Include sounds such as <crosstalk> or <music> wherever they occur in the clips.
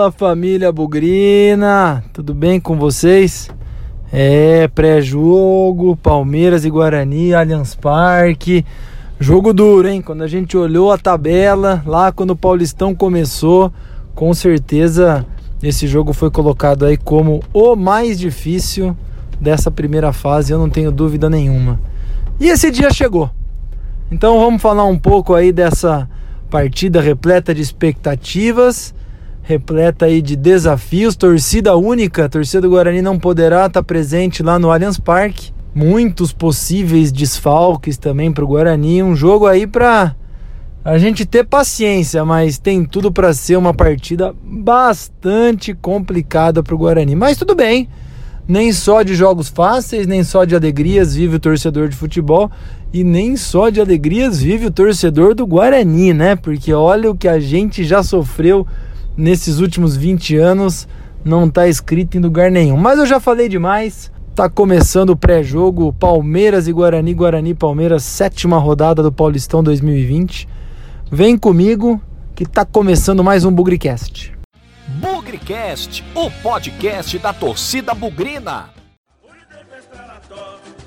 Fala família Bugrina, tudo bem com vocês? É, pré-jogo, Palmeiras e Guarani, Allianz Parque. Jogo duro, hein? Quando a gente olhou a tabela, lá quando o Paulistão começou, com certeza esse jogo foi colocado aí como o mais difícil dessa primeira fase, eu não tenho dúvida nenhuma. E esse dia chegou. Então vamos falar um pouco aí dessa partida repleta de expectativas repleta aí de desafios, torcida única, torcida do Guarani não poderá estar presente lá no Allianz Parque. Muitos possíveis desfalques também para o Guarani, um jogo aí para a gente ter paciência, mas tem tudo para ser uma partida bastante complicada para o Guarani. Mas tudo bem, nem só de jogos fáceis, nem só de alegrias vive o torcedor de futebol e nem só de alegrias vive o torcedor do Guarani, né? Porque olha o que a gente já sofreu nesses últimos 20 anos não está escrito em lugar nenhum. Mas eu já falei demais. Tá começando o pré-jogo Palmeiras e Guarani, Guarani Palmeiras, sétima rodada do Paulistão 2020. Vem comigo que tá começando mais um Bugricast. Bugricast, o podcast da torcida bugrina.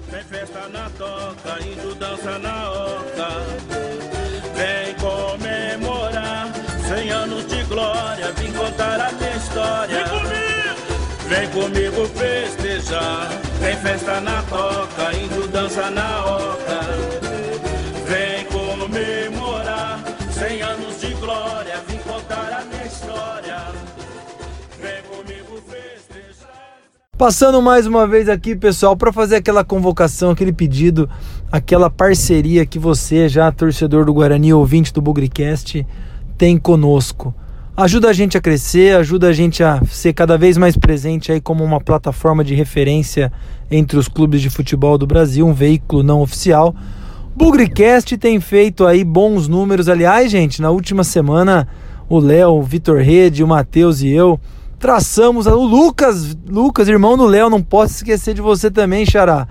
Tem festa na toca, indo dança na comigo festejar, tem festa na toca, indo dança na oca. Vem comemorar 100 anos de glória, vim contar a minha história. Vem comigo festejar. Passando mais uma vez aqui, pessoal, para fazer aquela convocação, aquele pedido, aquela parceria que você, já torcedor do Guarani, ouvinte do Bugricast, tem conosco. Ajuda a gente a crescer, ajuda a gente a ser cada vez mais presente aí como uma plataforma de referência entre os clubes de futebol do Brasil, um veículo não oficial. Bugricast tem feito aí bons números. Aliás, gente, na última semana o Léo, o Vitor Rede, o Matheus e eu traçamos o Lucas, Lucas, irmão do Léo, não posso esquecer de você também, Xará.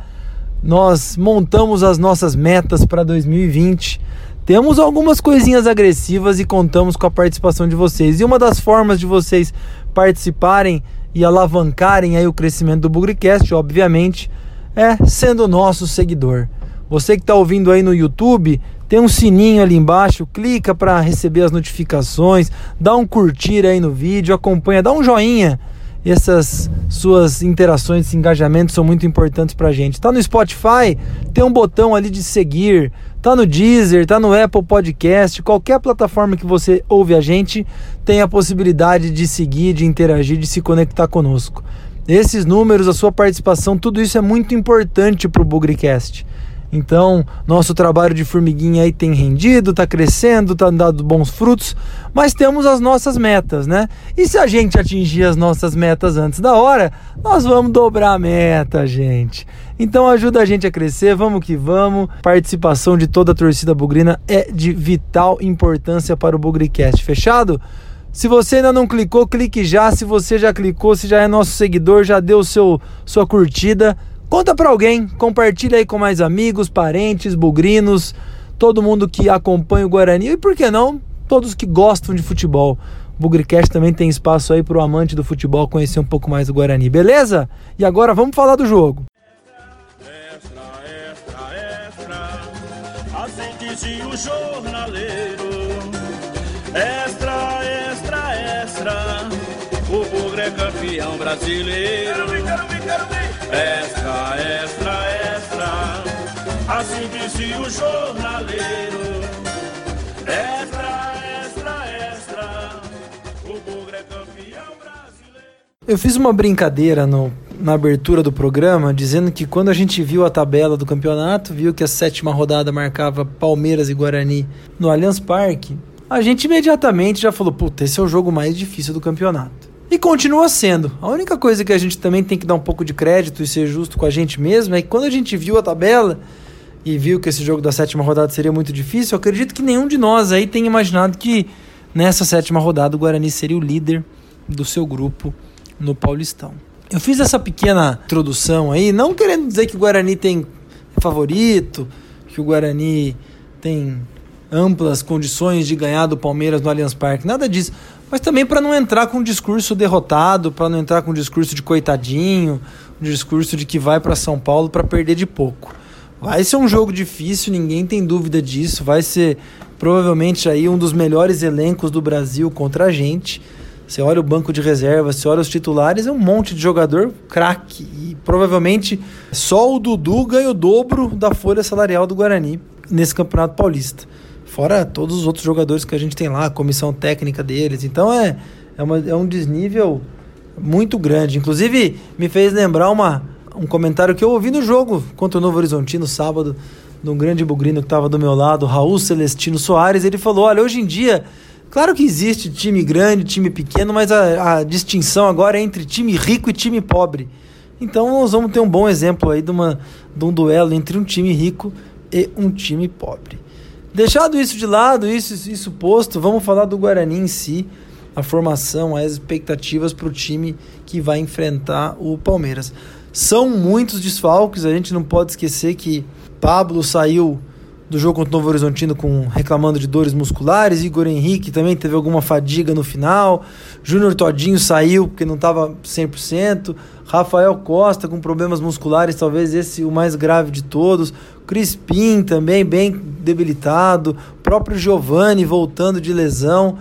Nós montamos as nossas metas para 2020 temos algumas coisinhas agressivas e contamos com a participação de vocês. E uma das formas de vocês participarem e alavancarem aí o crescimento do Bugricast, obviamente, é sendo nosso seguidor. Você que está ouvindo aí no YouTube, tem um sininho ali embaixo, clica para receber as notificações, dá um curtir aí no vídeo, acompanha, dá um joinha essas suas interações, esses engajamentos são muito importantes para a gente. Tá no Spotify, tem um botão ali de seguir. Tá no Deezer, tá no Apple Podcast, qualquer plataforma que você ouve a gente tem a possibilidade de seguir, de interagir, de se conectar conosco. Esses números, a sua participação, tudo isso é muito importante para o Bugricast. Então, nosso trabalho de formiguinha aí tem rendido, está crescendo, está dando bons frutos, mas temos as nossas metas, né? E se a gente atingir as nossas metas antes da hora, nós vamos dobrar a meta, gente. Então ajuda a gente a crescer, vamos que vamos. Participação de toda a torcida bugrina é de vital importância para o Bugricast. Fechado? Se você ainda não clicou, clique já. Se você já clicou, se já é nosso seguidor, já deu seu sua curtida, Conta para alguém, compartilha aí com mais amigos, parentes, bugrinos, todo mundo que acompanha o Guarani e por que não, todos que gostam de futebol. O Bugricast também tem espaço aí para o amante do futebol conhecer um pouco mais do Guarani, beleza? E agora vamos falar do jogo. Assim jornaleiro. Extra, extra, extra, o Bugre é campeão brasileiro. Extra, extra, extra, assim disse o jornaleiro. Extra, extra, extra, o Bugre é campeão brasileiro. Eu fiz uma brincadeira no, na abertura do programa, dizendo que quando a gente viu a tabela do campeonato, viu que a sétima rodada marcava Palmeiras e Guarani no Allianz Parque, a gente imediatamente já falou: puta, esse é o jogo mais difícil do campeonato. E continua sendo. A única coisa que a gente também tem que dar um pouco de crédito e ser justo com a gente mesmo é que quando a gente viu a tabela e viu que esse jogo da sétima rodada seria muito difícil, eu acredito que nenhum de nós aí tenha imaginado que nessa sétima rodada o Guarani seria o líder do seu grupo no Paulistão. Eu fiz essa pequena introdução aí, não querendo dizer que o Guarani tem favorito, que o Guarani tem amplas condições de ganhar do Palmeiras no Allianz Parque, nada disso mas também para não entrar com um discurso derrotado, para não entrar com um discurso de coitadinho, um discurso de que vai para São Paulo para perder de pouco. Vai ser um jogo difícil, ninguém tem dúvida disso. Vai ser provavelmente aí um dos melhores elencos do Brasil contra a gente. Você olha o banco de reserva, você olha os titulares, é um monte de jogador craque. E provavelmente só o Dudu ganha o dobro da folha salarial do Guarani nesse Campeonato Paulista. Fora todos os outros jogadores que a gente tem lá, a comissão técnica deles. Então é, é, uma, é um desnível muito grande. Inclusive, me fez lembrar uma, um comentário que eu ouvi no jogo contra o Novo Horizontino sábado, de um grande bugrino que estava do meu lado, Raul Celestino Soares. Ele falou: Olha, hoje em dia, claro que existe time grande, time pequeno, mas a, a distinção agora é entre time rico e time pobre. Então, nós vamos ter um bom exemplo aí de, uma, de um duelo entre um time rico e um time pobre. Deixado isso de lado, isso, isso posto, vamos falar do Guarani em si, a formação, as expectativas para o time que vai enfrentar o Palmeiras. São muitos desfalques, a gente não pode esquecer que Pablo saiu do jogo contra o Novo Horizontino com reclamando de dores musculares, Igor Henrique também teve alguma fadiga no final, Júnior Todinho saiu porque não estava 100%, Rafael Costa com problemas musculares, talvez esse o mais grave de todos, Crispim também bem debilitado, próprio Giovani voltando de lesão.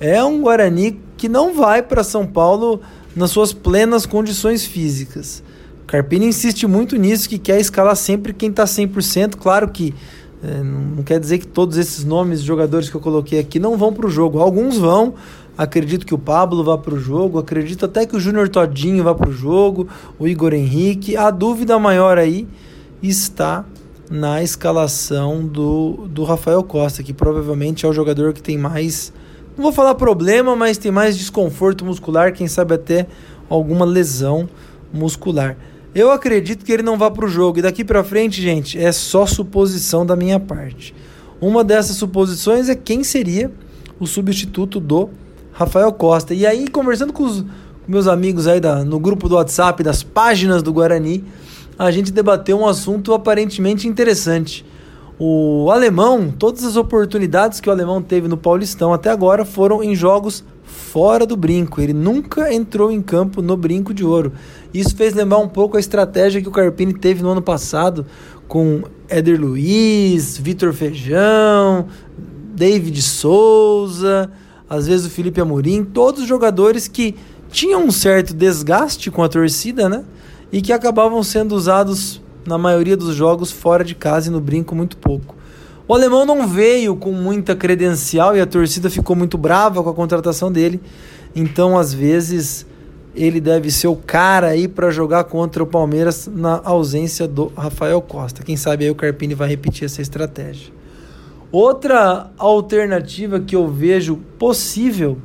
É um Guarani que não vai para São Paulo nas suas plenas condições físicas. Carpini insiste muito nisso, que quer escalar sempre quem está 100%. Claro que é, não quer dizer que todos esses nomes de jogadores que eu coloquei aqui não vão para o jogo. Alguns vão. Acredito que o Pablo vá para o jogo. Acredito até que o Júnior Todinho vá para o jogo. O Igor Henrique. A dúvida maior aí está na escalação do, do Rafael Costa, que provavelmente é o jogador que tem mais, não vou falar problema, mas tem mais desconforto muscular, quem sabe até alguma lesão muscular. Eu acredito que ele não vá para o jogo. E daqui para frente, gente, é só suposição da minha parte. Uma dessas suposições é quem seria o substituto do Rafael Costa. E aí, conversando com os meus amigos aí da, no grupo do WhatsApp das páginas do Guarani, a gente debateu um assunto aparentemente interessante. O alemão, todas as oportunidades que o alemão teve no Paulistão até agora foram em jogos fora do brinco. Ele nunca entrou em campo no brinco de ouro. Isso fez lembrar um pouco a estratégia que o Carpini teve no ano passado com Éder Luiz, Vitor Feijão, David Souza, às vezes o Felipe Amorim, todos os jogadores que tinham um certo desgaste com a torcida, né? E que acabavam sendo usados na maioria dos jogos fora de casa e no brinco muito pouco. O alemão não veio com muita credencial e a torcida ficou muito brava com a contratação dele. Então, às vezes, ele deve ser o cara aí para jogar contra o Palmeiras na ausência do Rafael Costa. Quem sabe aí o Carpini vai repetir essa estratégia. Outra alternativa que eu vejo possível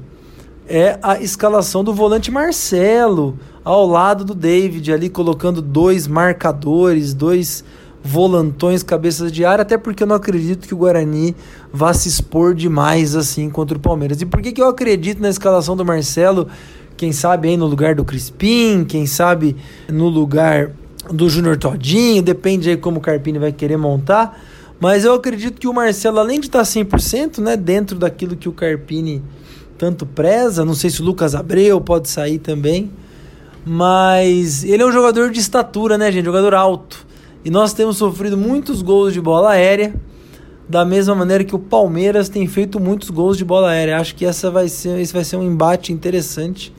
é a escalação do volante Marcelo ao lado do David, ali colocando dois marcadores, dois volantões, cabeças de área, até porque eu não acredito que o Guarani vá se expor demais assim contra o Palmeiras. E por que, que eu acredito na escalação do Marcelo? Quem sabe aí no lugar do Crispim, quem sabe no lugar do Júnior Todinho, depende aí como o Carpini vai querer montar. Mas eu acredito que o Marcelo, além de estar 100%, né, dentro daquilo que o Carpini tanto preza, não sei se o Lucas Abreu pode sair também, mas ele é um jogador de estatura, né, gente? Jogador alto. E nós temos sofrido muitos gols de bola aérea, da mesma maneira que o Palmeiras tem feito muitos gols de bola aérea. Acho que essa vai ser, esse vai ser um embate interessante.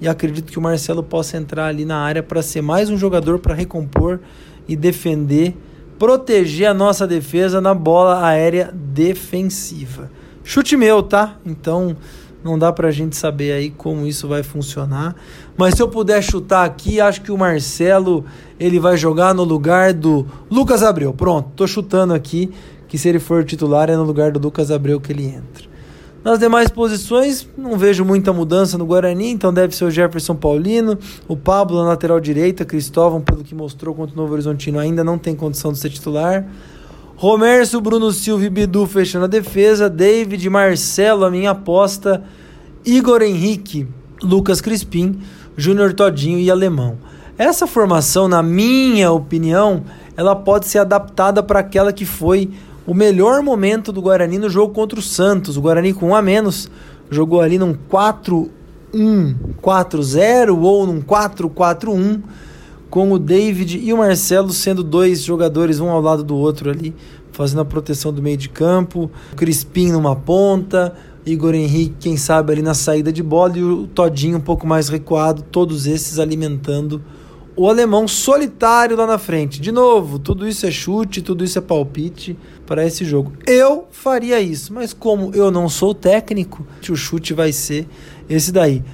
E acredito que o Marcelo possa entrar ali na área para ser mais um jogador para recompor e defender, proteger a nossa defesa na bola aérea defensiva. Chute meu, tá? Então, não dá pra gente saber aí como isso vai funcionar. Mas se eu puder chutar aqui, acho que o Marcelo ele vai jogar no lugar do Lucas Abreu. Pronto, tô chutando aqui que se ele for titular é no lugar do Lucas Abreu que ele entra. Nas demais posições, não vejo muita mudança no Guarani, então deve ser o Jefferson Paulino, o Pablo na lateral direita, Cristóvão, pelo que mostrou contra o Novo Horizontino, ainda não tem condição de ser titular. Romércio, Bruno Silva e Bidu fechando a defesa. David, Marcelo, a minha aposta. Igor Henrique, Lucas Crispim, Júnior Todinho e Alemão. Essa formação, na minha opinião, ela pode ser adaptada para aquela que foi o melhor momento do Guarani no jogo contra o Santos. O Guarani com um a menos jogou ali num 4-1-4-0 ou num 4-4-1 com o David e o Marcelo sendo dois jogadores um ao lado do outro ali, fazendo a proteção do meio de campo, Crispim numa ponta, Igor Henrique, quem sabe ali na saída de bola e o Todinho um pouco mais recuado, todos esses alimentando o alemão solitário lá na frente. De novo, tudo isso é chute, tudo isso é palpite para esse jogo. Eu faria isso, mas como eu não sou técnico, o chute vai ser esse daí.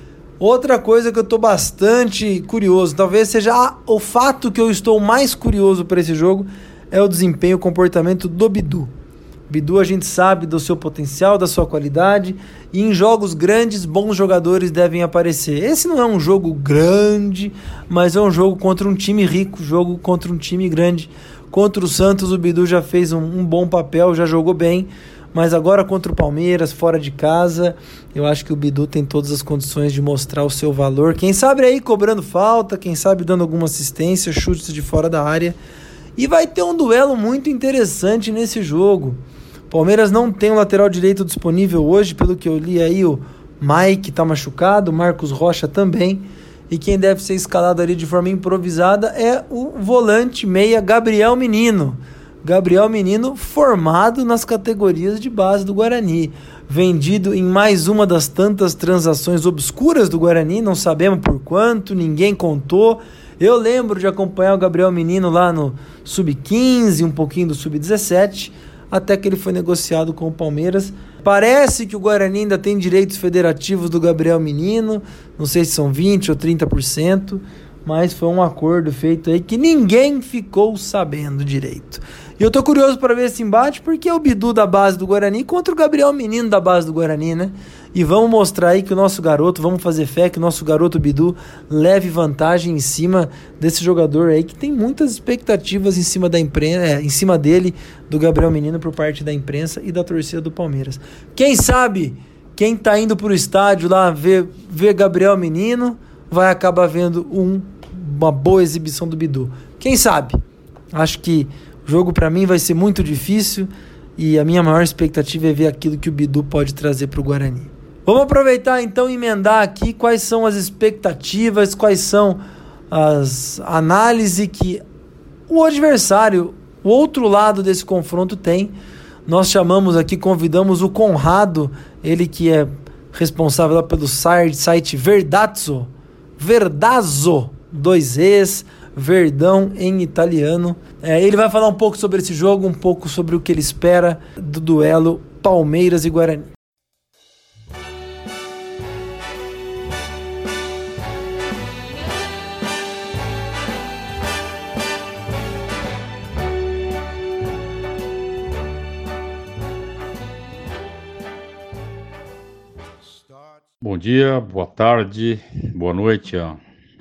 Outra coisa que eu estou bastante curioso, talvez seja o fato que eu estou mais curioso para esse jogo, é o desempenho, o comportamento do Bidu. Bidu a gente sabe do seu potencial, da sua qualidade, e em jogos grandes, bons jogadores devem aparecer. Esse não é um jogo grande, mas é um jogo contra um time rico, jogo contra um time grande. Contra o Santos, o Bidu já fez um, um bom papel, já jogou bem mas agora contra o Palmeiras, fora de casa, eu acho que o Bidu tem todas as condições de mostrar o seu valor. Quem sabe aí cobrando falta, quem sabe dando alguma assistência, chutes de fora da área. E vai ter um duelo muito interessante nesse jogo. Palmeiras não tem um lateral direito disponível hoje, pelo que eu li aí, o Mike está machucado, o Marcos Rocha também. E quem deve ser escalado ali de forma improvisada é o volante meia Gabriel Menino. Gabriel Menino, formado nas categorias de base do Guarani, vendido em mais uma das tantas transações obscuras do Guarani, não sabemos por quanto, ninguém contou. Eu lembro de acompanhar o Gabriel Menino lá no Sub-15, um pouquinho do Sub-17, até que ele foi negociado com o Palmeiras. Parece que o Guarani ainda tem direitos federativos do Gabriel Menino, não sei se são 20 ou 30%, mas foi um acordo feito aí que ninguém ficou sabendo direito. E eu tô curioso para ver esse embate porque é o Bidu da base do Guarani contra o Gabriel Menino da base do Guarani, né? E vamos mostrar aí que o nosso garoto, vamos fazer fé que o nosso garoto Bidu leve vantagem em cima desse jogador aí que tem muitas expectativas em cima da imprensa, é, em cima dele, do Gabriel Menino por parte da imprensa e da torcida do Palmeiras. Quem sabe quem tá indo pro estádio lá ver, ver Gabriel Menino vai acabar vendo um, uma boa exibição do Bidu. Quem sabe? Acho que o jogo para mim vai ser muito difícil e a minha maior expectativa é ver aquilo que o Bidu pode trazer para o Guarani. Vamos aproveitar então e emendar aqui quais são as expectativas, quais são as análises que o adversário, o outro lado desse confronto tem. Nós chamamos aqui, convidamos o Conrado, ele que é responsável pelo site Verdazzo, Verdazzo, dois E's, Verdão em italiano. É, ele vai falar um pouco sobre esse jogo, um pouco sobre o que ele espera do duelo Palmeiras e Guarani. Bom dia, boa tarde, boa noite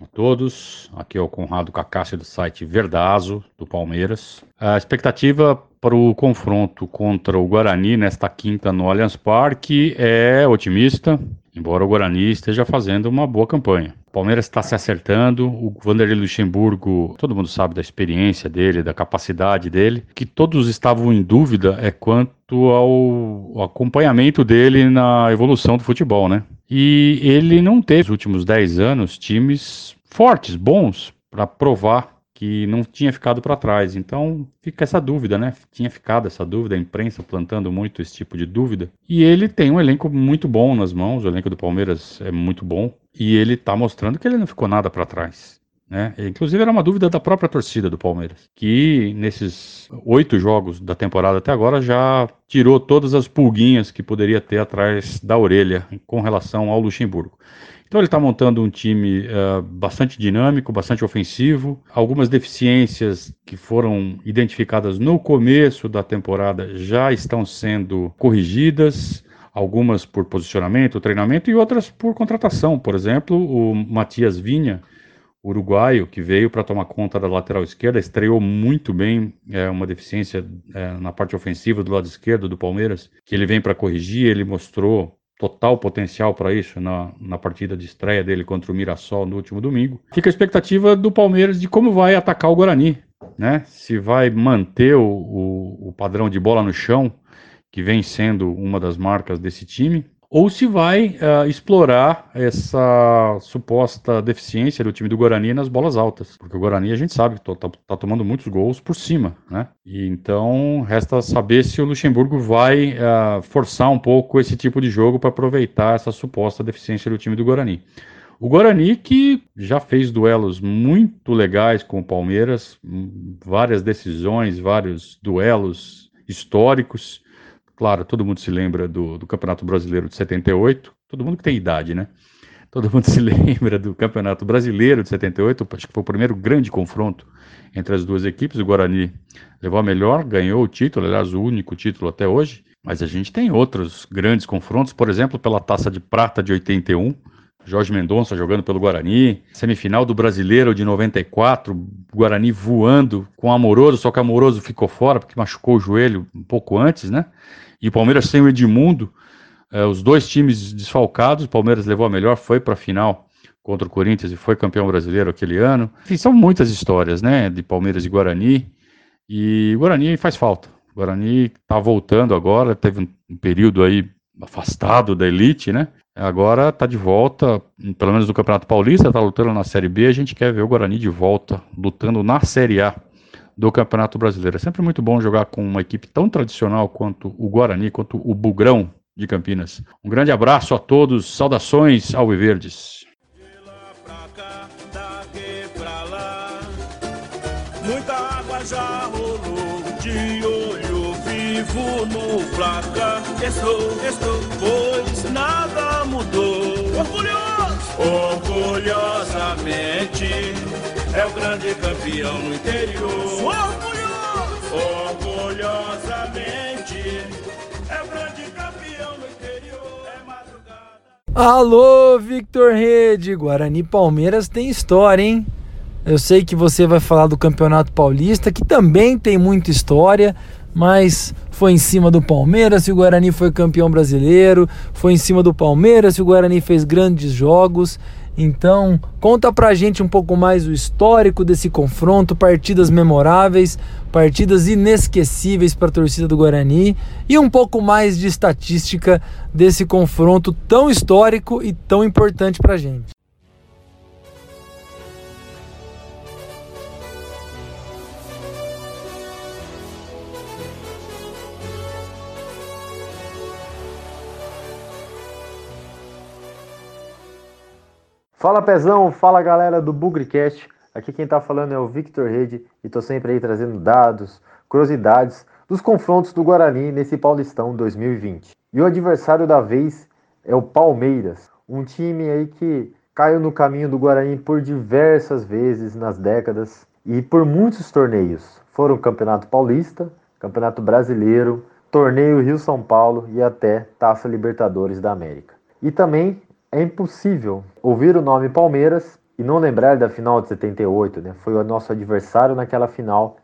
a todos. Aqui é o Conrado Cacácio do site Verdazo, do Palmeiras. A expectativa para o confronto contra o Guarani nesta quinta no Allianz Parque é otimista, embora o Guarani esteja fazendo uma boa campanha. O Palmeiras está se acertando, o Vanderlei Luxemburgo, todo mundo sabe da experiência dele, da capacidade dele. que todos estavam em dúvida é quanto ao acompanhamento dele na evolução do futebol, né? E ele não teve, nos últimos 10 anos, times fortes, bons, para provar que não tinha ficado para trás. Então fica essa dúvida, né? Tinha ficado essa dúvida, a imprensa plantando muito esse tipo de dúvida. E ele tem um elenco muito bom nas mãos, o elenco do Palmeiras é muito bom. E ele está mostrando que ele não ficou nada para trás. Né? Inclusive era uma dúvida da própria torcida do Palmeiras, que nesses oito jogos da temporada até agora já tirou todas as pulguinhas que poderia ter atrás da orelha com relação ao Luxemburgo. Então ele está montando um time uh, bastante dinâmico, bastante ofensivo. Algumas deficiências que foram identificadas no começo da temporada já estão sendo corrigidas algumas por posicionamento, treinamento e outras por contratação. Por exemplo, o Matias Vinha uruguaio que veio para tomar conta da lateral esquerda, estreou muito bem, é uma deficiência é, na parte ofensiva do lado esquerdo do Palmeiras, que ele vem para corrigir, ele mostrou total potencial para isso na, na partida de estreia dele contra o Mirassol no último domingo. Fica a expectativa do Palmeiras de como vai atacar o Guarani, né? Se vai manter o, o, o padrão de bola no chão, que vem sendo uma das marcas desse time, ou se vai uh, explorar essa suposta deficiência do time do Guarani nas bolas altas. Porque o Guarani a gente sabe que está tá tomando muitos gols por cima, né? E então resta saber se o Luxemburgo vai uh, forçar um pouco esse tipo de jogo para aproveitar essa suposta deficiência do time do Guarani. O Guarani que já fez duelos muito legais com o Palmeiras, várias decisões, vários duelos históricos. Claro, todo mundo se lembra do, do Campeonato Brasileiro de 78, todo mundo que tem idade, né? Todo mundo <laughs> se lembra do Campeonato Brasileiro de 78, acho que foi o primeiro grande confronto entre as duas equipes. O Guarani levou a melhor, ganhou o título, aliás, o único título até hoje. Mas a gente tem outros grandes confrontos, por exemplo, pela Taça de Prata de 81, Jorge Mendonça jogando pelo Guarani, semifinal do Brasileiro de 94, Guarani voando com Amoroso, só que Amoroso ficou fora porque machucou o joelho um pouco antes, né? E o Palmeiras sem o Edmundo, eh, os dois times desfalcados, o Palmeiras levou a melhor, foi para a final contra o Corinthians e foi campeão brasileiro aquele ano. Enfim, são muitas histórias, né, de Palmeiras e Guarani. E Guarani faz falta. O Guarani está voltando agora, teve um período aí afastado da elite, né? Agora está de volta, pelo menos no Campeonato Paulista, está lutando na Série B. A gente quer ver o Guarani de volta, lutando na Série A do Campeonato Brasileiro. É sempre muito bom jogar com uma equipe tão tradicional quanto o Guarani, quanto o Bugrão de Campinas. Um grande abraço a todos, saudações ao Viverdes. Muita água já vivo no placar. Estou, estou, pois nada mudou. Orgulhoso, orgulhosamente, é o grande campeão no interior. Orgulhoso, orgulhosamente, é o grande campeão no interior. É madrugada. Alô, Victor Rede. Guarani Palmeiras tem história, hein? Eu sei que você vai falar do Campeonato Paulista, que também tem muita história, mas foi em cima do Palmeiras e o Guarani foi campeão brasileiro, foi em cima do Palmeiras e o Guarani fez grandes jogos. Então, conta pra gente um pouco mais o histórico desse confronto, partidas memoráveis, partidas inesquecíveis para a torcida do Guarani e um pouco mais de estatística desse confronto tão histórico e tão importante pra gente. Fala Pezão, fala galera do Bugricast. Aqui quem tá falando é o Victor Rede e tô sempre aí trazendo dados, curiosidades dos confrontos do Guarani nesse Paulistão 2020. E o adversário da vez é o Palmeiras, um time aí que caiu no caminho do Guarani por diversas vezes nas décadas e por muitos torneios. Foram Campeonato Paulista, Campeonato Brasileiro, Torneio Rio-São Paulo e até Taça Libertadores da América. E também é impossível ouvir o nome Palmeiras e não lembrar da final de 78, né? Foi o nosso adversário naquela final.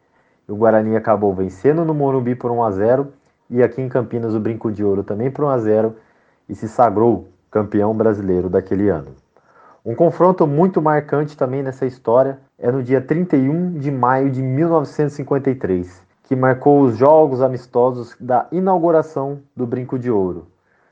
O Guarani acabou vencendo no Morumbi por 1 a 0 e aqui em Campinas o Brinco de Ouro também por 1 a 0 e se sagrou campeão brasileiro daquele ano. Um confronto muito marcante também nessa história é no dia 31 de maio de 1953, que marcou os jogos amistosos da inauguração do Brinco de Ouro.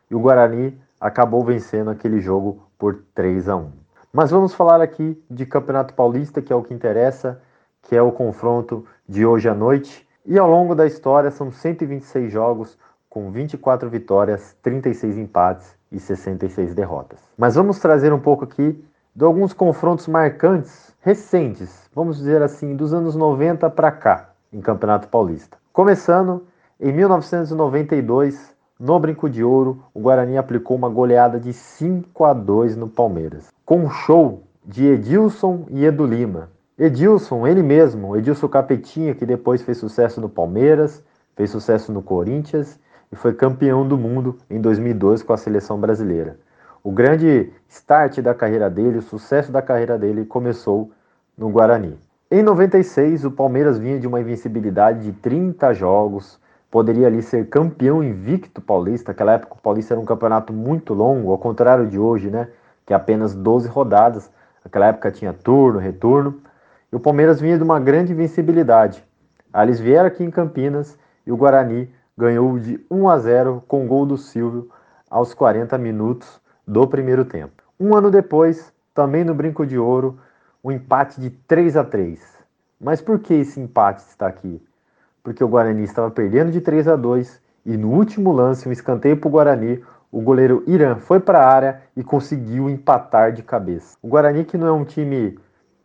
E o Guarani acabou vencendo aquele jogo por 3 a 1. Mas vamos falar aqui de Campeonato Paulista, que é o que interessa, que é o confronto de hoje à noite. E ao longo da história são 126 jogos com 24 vitórias, 36 empates e 66 derrotas. Mas vamos trazer um pouco aqui de alguns confrontos marcantes, recentes, vamos dizer assim, dos anos 90 para cá, em Campeonato Paulista. Começando em 1992, no Brinco de Ouro, o Guarani aplicou uma goleada de 5 a 2 no Palmeiras, com um show de Edilson e Edu Lima. Edilson, ele mesmo, Edilson Capetinha, que depois fez sucesso no Palmeiras, fez sucesso no Corinthians e foi campeão do mundo em 2002 com a seleção brasileira. O grande start da carreira dele, o sucesso da carreira dele começou no Guarani. Em 96, o Palmeiras vinha de uma invencibilidade de 30 jogos, poderia ali ser campeão invicto paulista. Naquela época o Paulista era um campeonato muito longo, ao contrário de hoje, né? Que é apenas 12 rodadas. Naquela época tinha turno, retorno. E o Palmeiras vinha de uma grande invencibilidade. Eles vieram aqui em Campinas e o Guarani ganhou de 1 a 0 com o gol do Silvio aos 40 minutos do primeiro tempo. Um ano depois, também no Brinco de Ouro, um empate de 3 a 3. Mas por que esse empate está aqui? Porque o Guarani estava perdendo de 3 a 2 e no último lance, um escanteio para o Guarani, o goleiro Irã foi para a área e conseguiu empatar de cabeça. O Guarani, que não é um time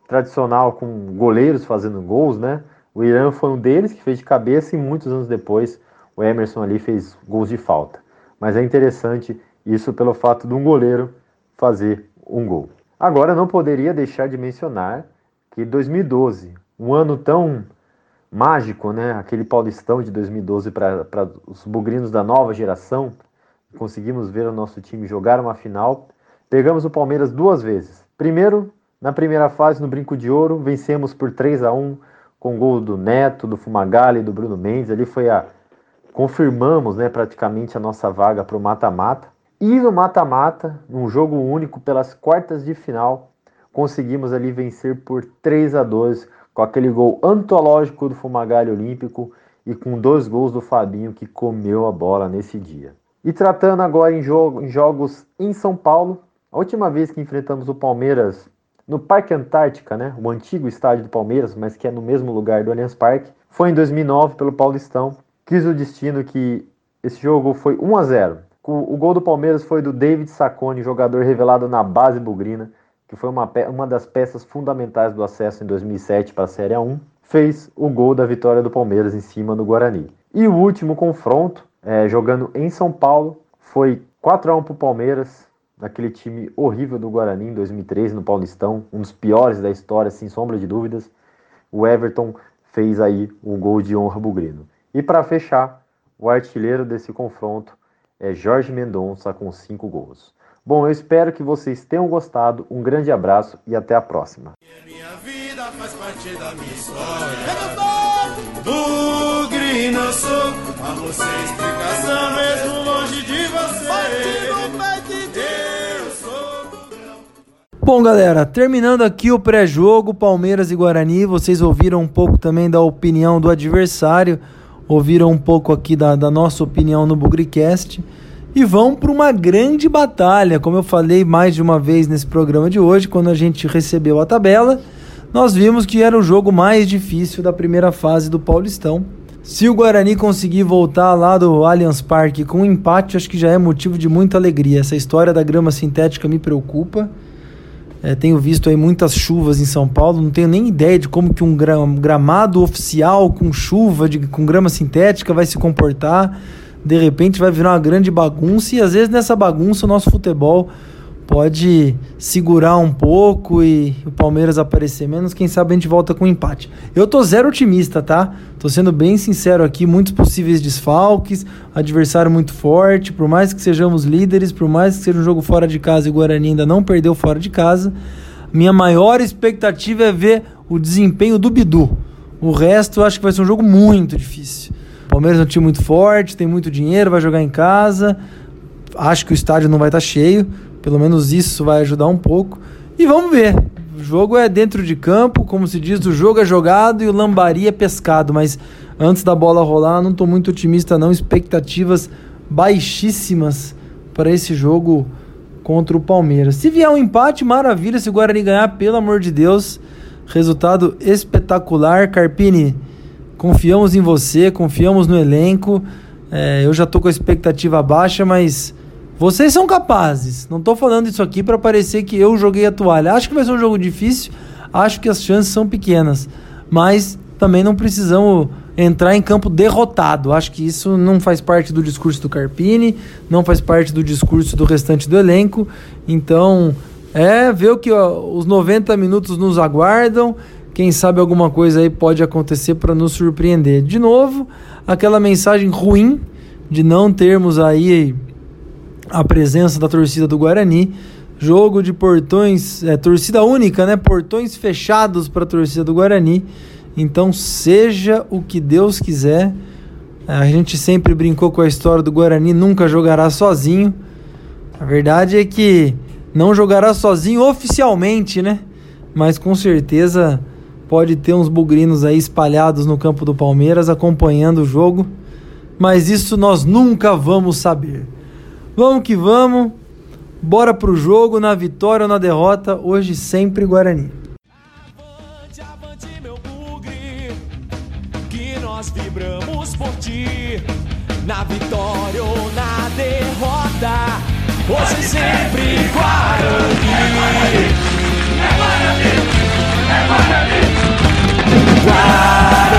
tradicional com goleiros fazendo gols, né? O Irã foi um deles que fez de cabeça e muitos anos depois o Emerson ali fez gols de falta. Mas é interessante isso pelo fato de um goleiro fazer um gol. Agora não poderia deixar de mencionar que 2012, um ano tão mágico, né? Aquele Paulistão de 2012 para os bugrinos da nova geração, conseguimos ver o nosso time jogar uma final. Pegamos o Palmeiras duas vezes. Primeiro, na primeira fase, no Brinco de Ouro, vencemos por 3 a 1 com gol do Neto, do Fumagalli do Bruno Mendes. Ali foi a. Confirmamos né, praticamente a nossa vaga para o mata-mata. E no mata-mata, num jogo único pelas quartas de final, conseguimos ali vencer por 3 a 2 com aquele gol antológico do Fumagalli Olímpico e com dois gols do Fabinho que comeu a bola nesse dia. E tratando agora em, jogo, em jogos em São Paulo, a última vez que enfrentamos o Palmeiras no Parque Antártica, né, o antigo estádio do Palmeiras, mas que é no mesmo lugar do Allianz Parque, foi em 2009 pelo Paulistão. Quis o destino que esse jogo foi 1 a 0 o gol do Palmeiras foi do David Saccone, jogador revelado na base bugrina, que foi uma, uma das peças fundamentais do acesso em 2007 para a Série A1. Fez o gol da vitória do Palmeiras em cima do Guarani. E o último confronto, é, jogando em São Paulo, foi 4 a 1 para o Palmeiras, naquele time horrível do Guarani em 2013 no Paulistão, um dos piores da história, sem sombra de dúvidas. O Everton fez aí o gol de honra bugrino. E para fechar, o artilheiro desse confronto é Jorge Mendonça com cinco gols. Bom, eu espero que vocês tenham gostado. Um grande abraço e até a próxima. Minha vida faz parte da minha história. Bugre não sou a você explicação mesmo longe de você. Bom, galera, terminando aqui o pré-jogo, Palmeiras e Guarani, vocês ouviram um pouco também da opinião do adversário ouviram um pouco aqui da, da nossa opinião no Bugricast e vão para uma grande batalha. Como eu falei mais de uma vez nesse programa de hoje, quando a gente recebeu a tabela, nós vimos que era o jogo mais difícil da primeira fase do Paulistão. Se o Guarani conseguir voltar lá do Allianz Parque com um empate, acho que já é motivo de muita alegria. Essa história da grama sintética me preocupa. É, tenho visto aí muitas chuvas em São Paulo, não tenho nem ideia de como que um gramado oficial com chuva, de, com grama sintética vai se comportar. De repente vai virar uma grande bagunça e às vezes nessa bagunça o nosso futebol pode segurar um pouco e o Palmeiras aparecer menos, quem sabe a gente volta com um empate. Eu tô zero otimista, tá? Tô sendo bem sincero aqui, muitos possíveis desfalques, adversário muito forte, por mais que sejamos líderes, por mais que seja um jogo fora de casa e o Guarani ainda não perdeu fora de casa, minha maior expectativa é ver o desempenho do Bidu. O resto eu acho que vai ser um jogo muito difícil. Palmeiras é um time muito forte, tem muito dinheiro, vai jogar em casa. Acho que o estádio não vai estar tá cheio, pelo menos isso vai ajudar um pouco. E vamos ver. O jogo é dentro de campo, como se diz, o jogo é jogado e o lambari é pescado. Mas antes da bola rolar, não estou muito otimista não. Expectativas baixíssimas para esse jogo contra o Palmeiras. Se vier um empate, maravilha. Se o Guarani ganhar, pelo amor de Deus, resultado espetacular. Carpini, confiamos em você, confiamos no elenco. É, eu já estou com a expectativa baixa, mas vocês são capazes. Não estou falando isso aqui para parecer que eu joguei a toalha. Acho que vai ser um jogo difícil. Acho que as chances são pequenas. Mas também não precisamos entrar em campo derrotado. Acho que isso não faz parte do discurso do Carpini, não faz parte do discurso do restante do elenco. Então, é ver o que ó, os 90 minutos nos aguardam. Quem sabe alguma coisa aí pode acontecer para nos surpreender. De novo, aquela mensagem ruim de não termos aí a presença da torcida do Guarani. Jogo de portões, é, torcida única, né? Portões fechados para a torcida do Guarani. Então, seja o que Deus quiser. A gente sempre brincou com a história do Guarani, nunca jogará sozinho. A verdade é que não jogará sozinho oficialmente, né? Mas com certeza pode ter uns bugrinos aí espalhados no campo do Palmeiras acompanhando o jogo. Mas isso nós nunca vamos saber. Vamos que vamos. Bora pro jogo, na vitória ou na derrota. Hoje sempre Guarani. Avante, avante, meu bugre, que nós vibramos por ti. Na vitória ou na derrota, hoje sempre Guarani. É Guarani, Never it. Why?